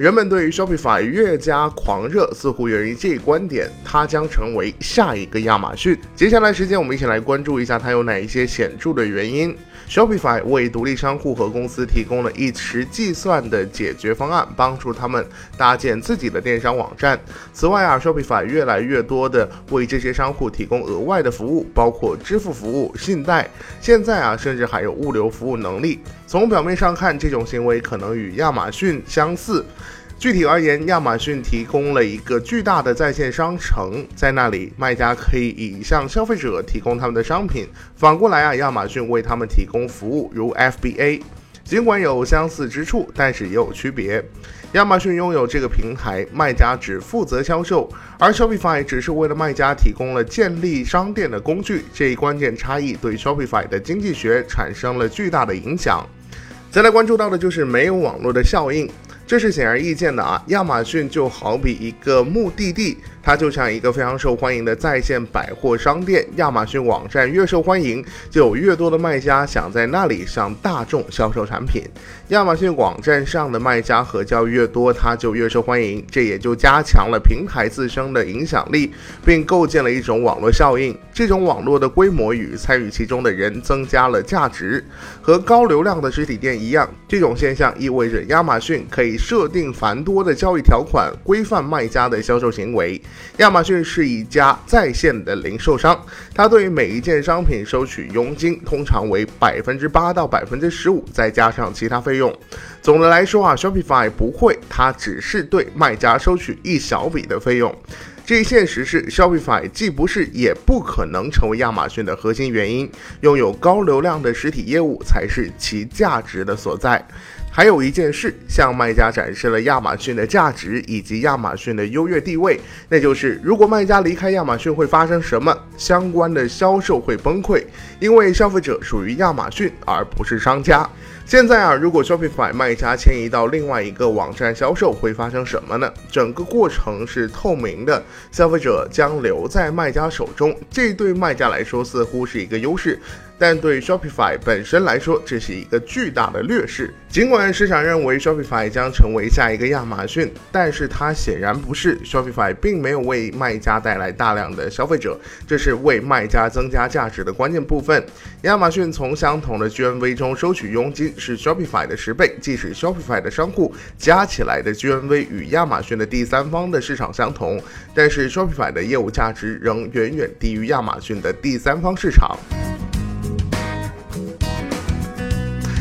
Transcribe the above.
人们对于 Shopify 越加狂热，似乎源于这一观点，它将成为下一个亚马逊。接下来时间，我们一起来关注一下它有哪一些显著的原因。Shopify 为独立商户和公司提供了一池计算的解决方案，帮助他们搭建自己的电商网站。此外啊，Shopify 越来越多的为这些商户提供额外的服务，包括支付服务、信贷，现在啊，甚至还有物流服务能力。从表面上看，这种行为可能与亚马逊相似。具体而言，亚马逊提供了一个巨大的在线商城，在那里，卖家可以以向消费者提供他们的商品。反过来啊，亚马逊为他们提供服务，如 FBA。尽管有相似之处，但是也有区别。亚马逊拥有这个平台，卖家只负责销售，而 Shopify 只是为了卖家提供了建立商店的工具。这一关键差异对 Shopify 的经济学产生了巨大的影响。再来关注到的就是没有网络的效应。这是显而易见的啊！亚马逊就好比一个目的地。它就像一个非常受欢迎的在线百货商店，亚马逊网站越受欢迎，就有越多的卖家想在那里向大众销售产品。亚马逊网站上的卖家和交易越多，它就越受欢迎，这也就加强了平台自身的影响力，并构建了一种网络效应。这种网络的规模与参与其中的人增加了价值。和高流量的实体店一样，这种现象意味着亚马逊可以设定繁多的交易条款，规范卖家的销售行为。亚马逊是一家在线的零售商，它对于每一件商品收取佣金，通常为百分之八到百分之十五，再加上其他费用。总的来说啊，Shopify 不会，它只是对卖家收取一小笔的费用。这一现实是 Shopify 既不是也不可能成为亚马逊的核心原因，拥有高流量的实体业务才是其价值的所在。还有一件事，向卖家展示了亚马逊的价值以及亚马逊的优越地位，那就是如果卖家离开亚马逊会发生什么？相关的销售会崩溃，因为消费者属于亚马逊而不是商家。现在啊，如果 Shopify 卖家迁移到另外一个网站销售，会发生什么呢？整个过程是透明的，消费者将留在卖家手中，这对卖家来说似乎是一个优势。但对 Shopify 本身来说，这是一个巨大的劣势。尽管市场认为 Shopify 将成为下一个亚马逊，但是它显然不是。Shopify 并没有为卖家带来大量的消费者，这是为卖家增加价值的关键部分。亚马逊从相同的 GMV 中收取佣金是 Shopify 的十倍，即使 Shopify 的商户加起来的 GMV 与亚马逊的第三方的市场相同，但是 Shopify 的业务价值仍远远低于亚马逊的第三方市场。